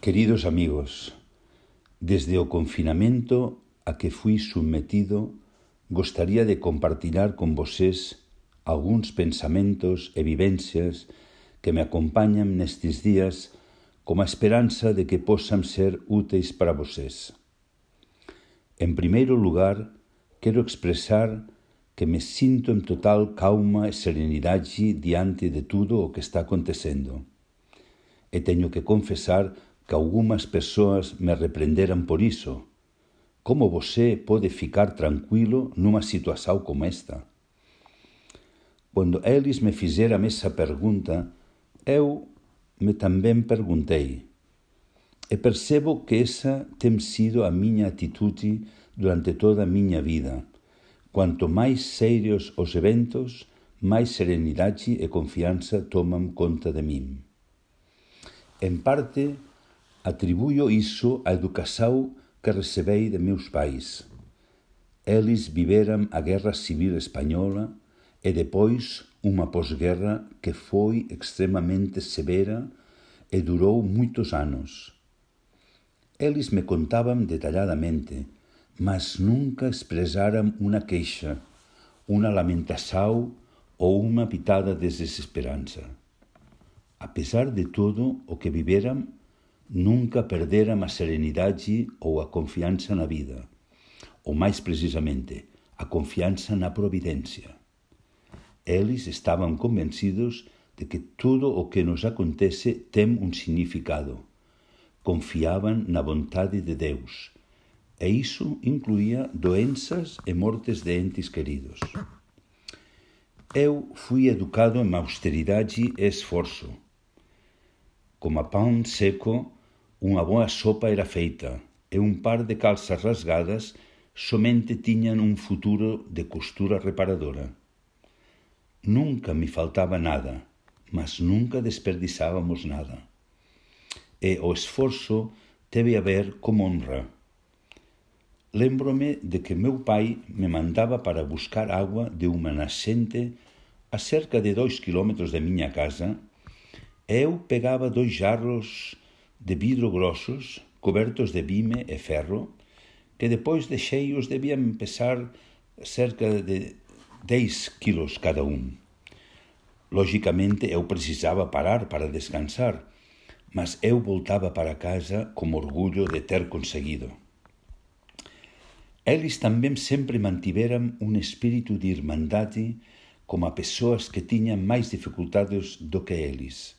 Queridos amigos, desde o confinamento a que fui submetido, gostaría de compartilhar con vocês algúns pensamentos e vivencias que me acompañan nestes días como a esperanza de que posan ser úteis para vocês. En primeiro lugar, quero expresar que me sinto en total calma e serenidade diante de tudo o que está acontecendo. E teño que confesar que algunhas persoas me reprenderan por iso. Como você pode ficar tranquilo nunha situación como esta? Cando eles me fixeran esa pergunta, eu me tamén perguntei. E percebo que esa tem sido a miña atitude durante toda a miña vida. Quanto máis serios os eventos, máis serenidade e confianza toman conta de min. En parte, Atribuyo iso á educación que recebei de meus pais. Eles viveran a Guerra Civil Española e depois unha posguerra que foi extremamente severa e durou moitos anos. Eles me contaban detalladamente, mas nunca expresaram unha queixa, unha lamentação ou unha pitada de desesperança. A pesar de todo o que viveram, nunca perderam a serenidade ou a confiança na vida, ou mais precisamente, a confiança na providência. Eles estavam convencidos de que tudo o que nos acontece tem um significado. Confiavam na vontade de Deus, e isso incluía doenças e mortes de entes queridos. Eu fui educado em austeridade e esforço. Como a pão seco, Unha boa sopa era feita e un par de calzas rasgadas somente tiñan un futuro de costura reparadora. Nunca me faltaba nada, mas nunca desperdizábamos nada. E o esforzo teve a ver como honra. Lembrome de que meu pai me mandaba para buscar agua de unha nascente a cerca de dois quilómetros de miña casa eu pegaba dois jarros de vidro grossos, cobertos de vime e ferro, que depois de cheios debían pesar cerca de 10 quilos cada un. Lógicamente eu precisaba parar para descansar, mas eu voltaba para casa com orgullo de ter conseguido. Eles tamén sempre mantiveran un espírito de irmandade como a persoas que tiñan máis dificultades do que eles.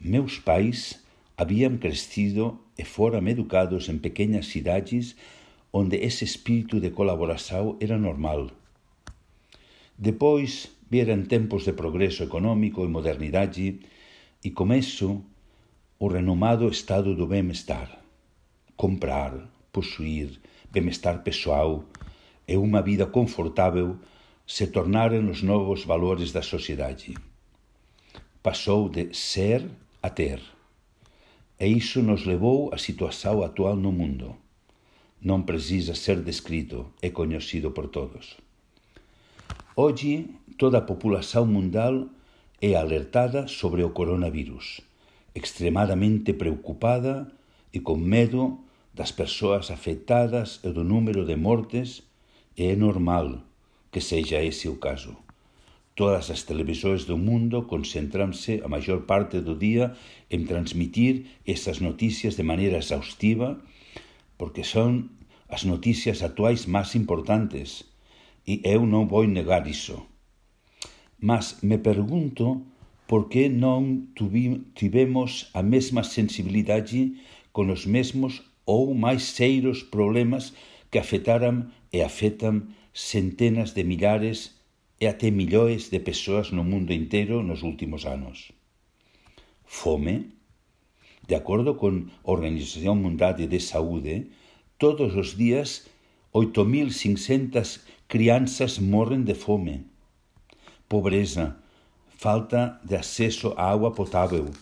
Meus pais habían crecido e foram educados en pequeñas cidades onde ese espírito de colaboración era normal. Depois vieran tempos de progreso económico e modernidade e con eso o renomado estado do bem-estar. Comprar, posuir, bem-estar pessoal e unha vida confortável se tornaron os novos valores da sociedade. Pasou de ser a ter. E iso nos levou á situación actual no mundo. Non precisa ser descrito e coñecido por todos. Hoxe, toda a populación mundial é alertada sobre o coronavirus, extremadamente preocupada e con medo das persoas afectadas e do número de mortes, e é normal que seja ese o caso. Todas as televisores do mundo concentranse a maior parte do día en transmitir estas noticias de maneira exhaustiva porque son as noticias actuais máis importantes e eu non vou negar iso. Mas me pergunto por que non tivemos a mesma sensibilidade con os mesmos ou máis seiros problemas que afetaran e afetan centenas de millares de e até millóns de persoas no mundo inteiro nos últimos anos. Fome, de acordo con a Organización Mundial de Saúde, todos os días 8.500 crianças morren de fome. Pobreza, falta de acceso a agua potável,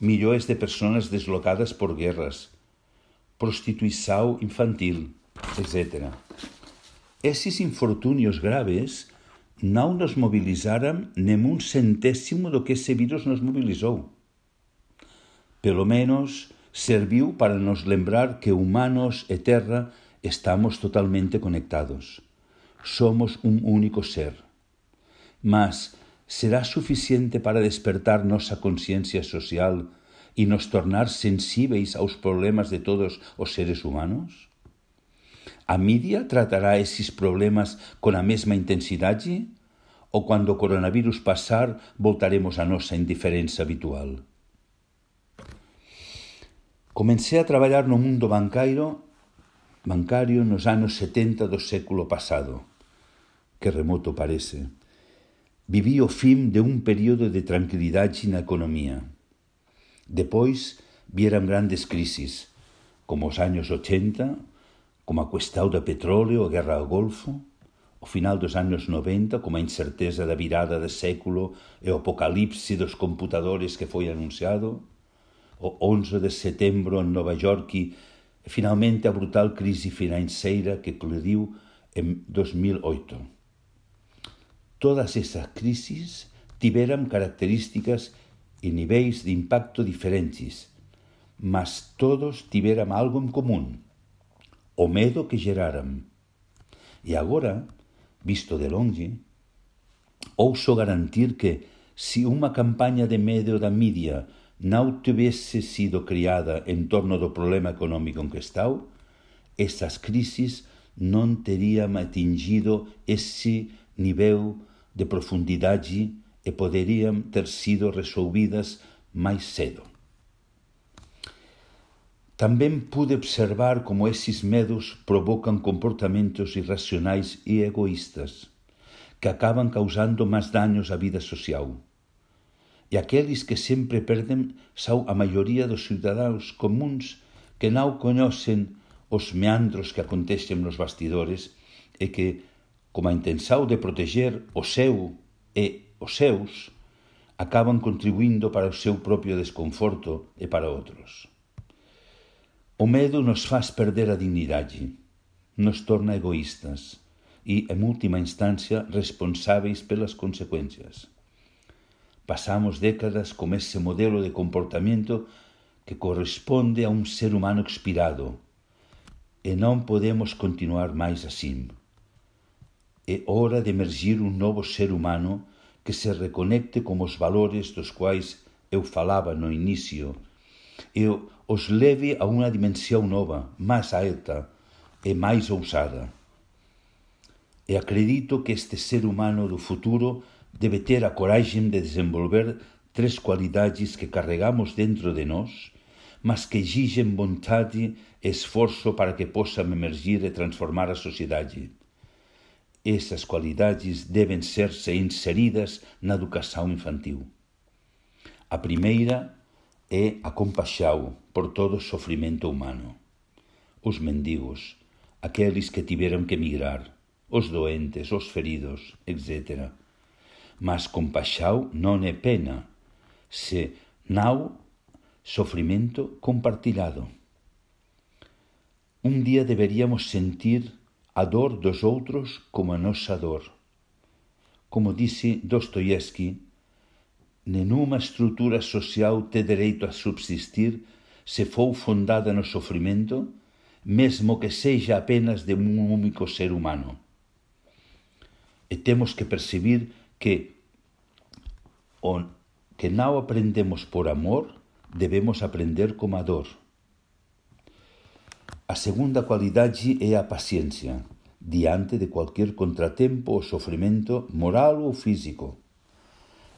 millóns de persoas deslocadas por guerras, prostituição infantil, etc. Esses infortunios graves non nos mobilizaran nem un centésimo do que ese virus nos mobilizou. Pelo menos serviu para nos lembrar que humanos e terra estamos totalmente conectados. Somos un único ser. Mas será suficiente para despertar nosa conciencia social e nos tornar sensíveis aos problemas de todos os seres humanos? A mídia tratará esses problemas con a mesma intensidade? Ou cando o coronavirus pasar, voltaremos a nosa indiferenza habitual? Comecei a traballar no mundo bancairo bancario nos anos 70 do século pasado. Que remoto parece. Viví o fin de un período de tranquilidade na economía. Depois vieran grandes crisis, como os anos 80, como a cuestão do petróleo, a guerra ao Golfo, o final dos anos 90, como a incerteza da virada de século e o apocalipse dos computadores que foi anunciado, o 11 de setembro en Nova York e finalmente a brutal crise financeira que eclodiu en 2008. Todas esas crises tiveran características e niveis de impacto diferentes, mas todos tiveran algo en común, o medo que geraran. E agora, visto de longe, ouso garantir que, se unha campaña de medo da media non tivese sido criada en torno do problema económico en que estao, esas crisis non terían atingido ese nivel de profundidade e poderían ter sido resolvidas máis cedo. Tamén pude observar como esses medos provocan comportamentos irracionais e egoístas que acaban causando máis daños á vida social e aqueles que sempre perden son a maioría dos cidadáns comuns que non coñecen os meandros que acontecen nos bastidores e que, como a intensao de proteger o seu e os seus, acaban contribuindo para o seu propio desconforto e para outros. O medo nos faz perder a dignidade, nos torna egoístas e, en última instancia, responsáveis pelas consecuencias. Pasamos décadas con ese modelo de comportamento que corresponde a un ser humano expirado e non podemos continuar máis así. É hora de emergir un novo ser humano que se reconecte con os valores dos quais eu falaba no inicio e os leve a unha dimensión nova, máis alta e máis ousada. E acredito que este ser humano do futuro debe ter a coragem de desenvolver tres cualidades que carregamos dentro de nós, mas que exigem vontade e esforço para que possam emergir e transformar a sociedade. Essas qualidades devem ser-se inseridas na educação infantil. A primeira é a compaxao por todo o sofrimento humano. Os mendigos, aqueles que tiveron que emigrar, os doentes, os feridos, etc. Mas compaxao non é pena, se nau sofrimento compartilado. Un día deberíamos sentir a dor dos outros como a nosa dor. Como dixe Dostoievski nenhuma estrutura social tem direito a subsistir se for fundada no sofrimento, mesmo que seja apenas de um único ser humano. E temos que percibir que o que non aprendemos por amor, debemos aprender como a dor. A segunda cualidade é a paciencia, diante de cualquier contratempo ou sofrimento moral ou físico.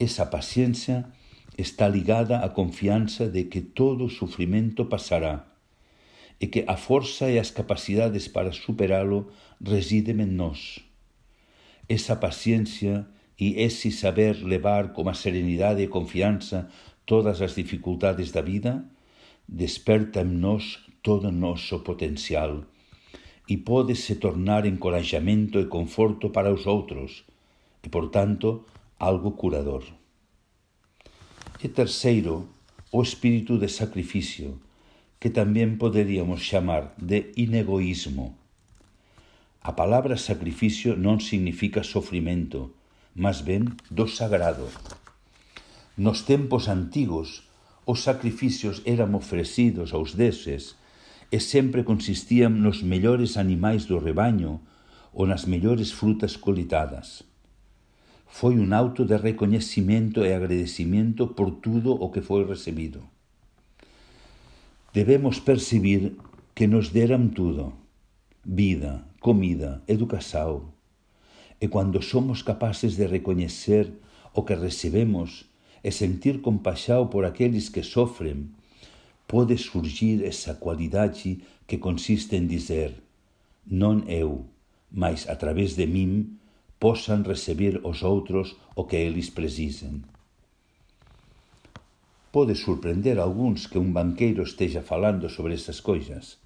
Esa paciencia está ligada á confianza de que todo sufrimento pasará e que a forza e as capacidades para superalo residen en nós. Esa paciencia e ese saber levar con a serenidade e confianza todas as dificultades da vida, desperta en nós todo o noso potencial e pode se tornar encorajamento e conforto para os outros e, por tanto, algo curador. E terceiro, o espírito de sacrificio, que tamén poderíamos chamar de inegoísmo. A palabra sacrificio non significa sofrimento, mas ben do sagrado. Nos tempos antigos, os sacrificios eran ofrecidos aos deses e sempre consistiam nos mellores animais do rebaño ou nas mellores frutas colitadas. foi un auto de recoñecimento e agradecimento por tudo o que foi recibido. Debemos percibir que nos deran tudo, vida, comida, educação, e cando somos capaces de recoñecer o que recebemos e sentir compaxao por aqueles que sofren, pode surgir esa cualidade que consiste en dizer non eu, mas a través de min posan recibir os outros o que eles precisen. Pode sorprender a algúns que un banqueiro esteja falando sobre estas coisas.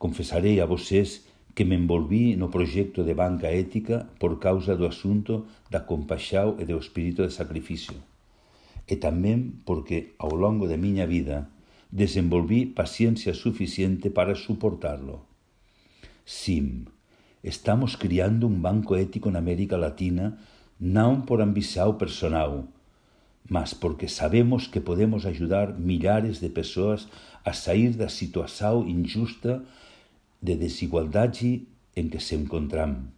Confesarei a vocês que me envolví no proxecto de banca ética por causa do asunto da compaxao e do espírito de sacrificio. E tamén porque, ao longo de miña vida, desenvolví paciencia suficiente para suportarlo. Sim, estamos criando un banco ético na América Latina non por ambição personal, mas porque sabemos que podemos ajudar milhares de persoas a sair da situação injusta de desigualdade en que se encontram.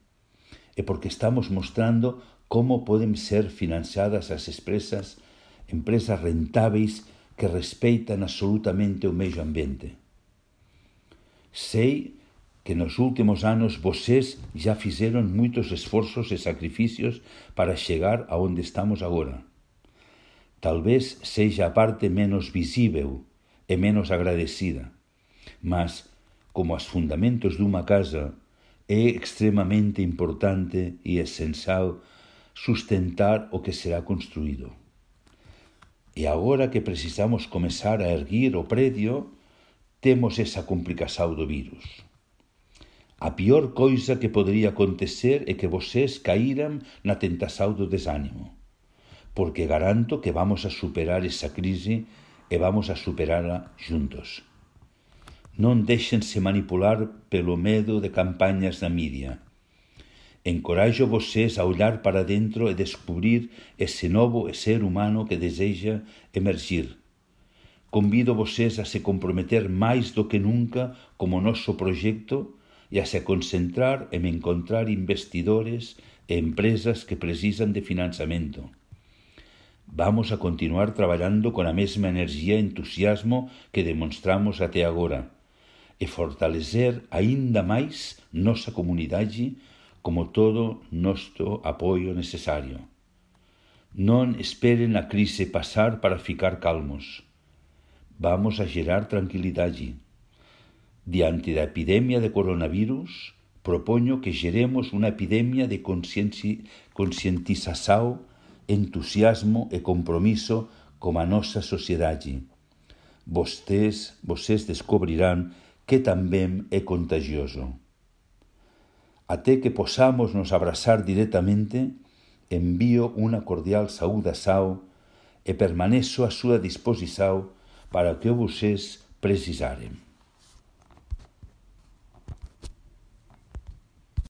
E porque estamos mostrando como poden ser financiadas as empresas, empresas rentáveis que respeitan absolutamente o medio ambiente. Sei que nos últimos anos vocês já fizeron moitos esforzos e sacrificios para chegar a onde estamos agora. Talvez seja a parte menos visível e menos agradecida, mas, como os fundamentos dunha casa, é extremamente importante e esencial sustentar o que será construído. E agora que precisamos comezar a erguir o predio, temos esa complicación do virus. A pior coisa que podría acontecer é que vocês caíran na tentação do desánimo, porque garanto que vamos a superar esa crise e vamos a superala juntos. Non deixense manipular pelo medo de campañas na media, Encorajo vocês a olhar para dentro e descobrir esse novo ser humano que deseja emergir. Convido vocês a se comprometer mais do que nunca como nosso projeto e a se concentrar en encontrar investidores e empresas que precisan de financiamento. Vamos a continuar traballando con a mesma enerxía e entusiasmo que demonstramos até agora e fortalecer aínda máis nosa comunidade como todo nosto apoio necesario. Non esperen a crise pasar para ficar calmos. Vamos a xerar tranquilidade Diante da epidemia de coronavirus, propoño que geremos unha epidemia de conscientização, entusiasmo e compromiso como a nosa sociedade. Vostés, vocês descobrirán que tamén é contagioso até que posamos nos abrazar directamente, envío unha cordial saudação e permanezo a súa disposición para que vos precisarem.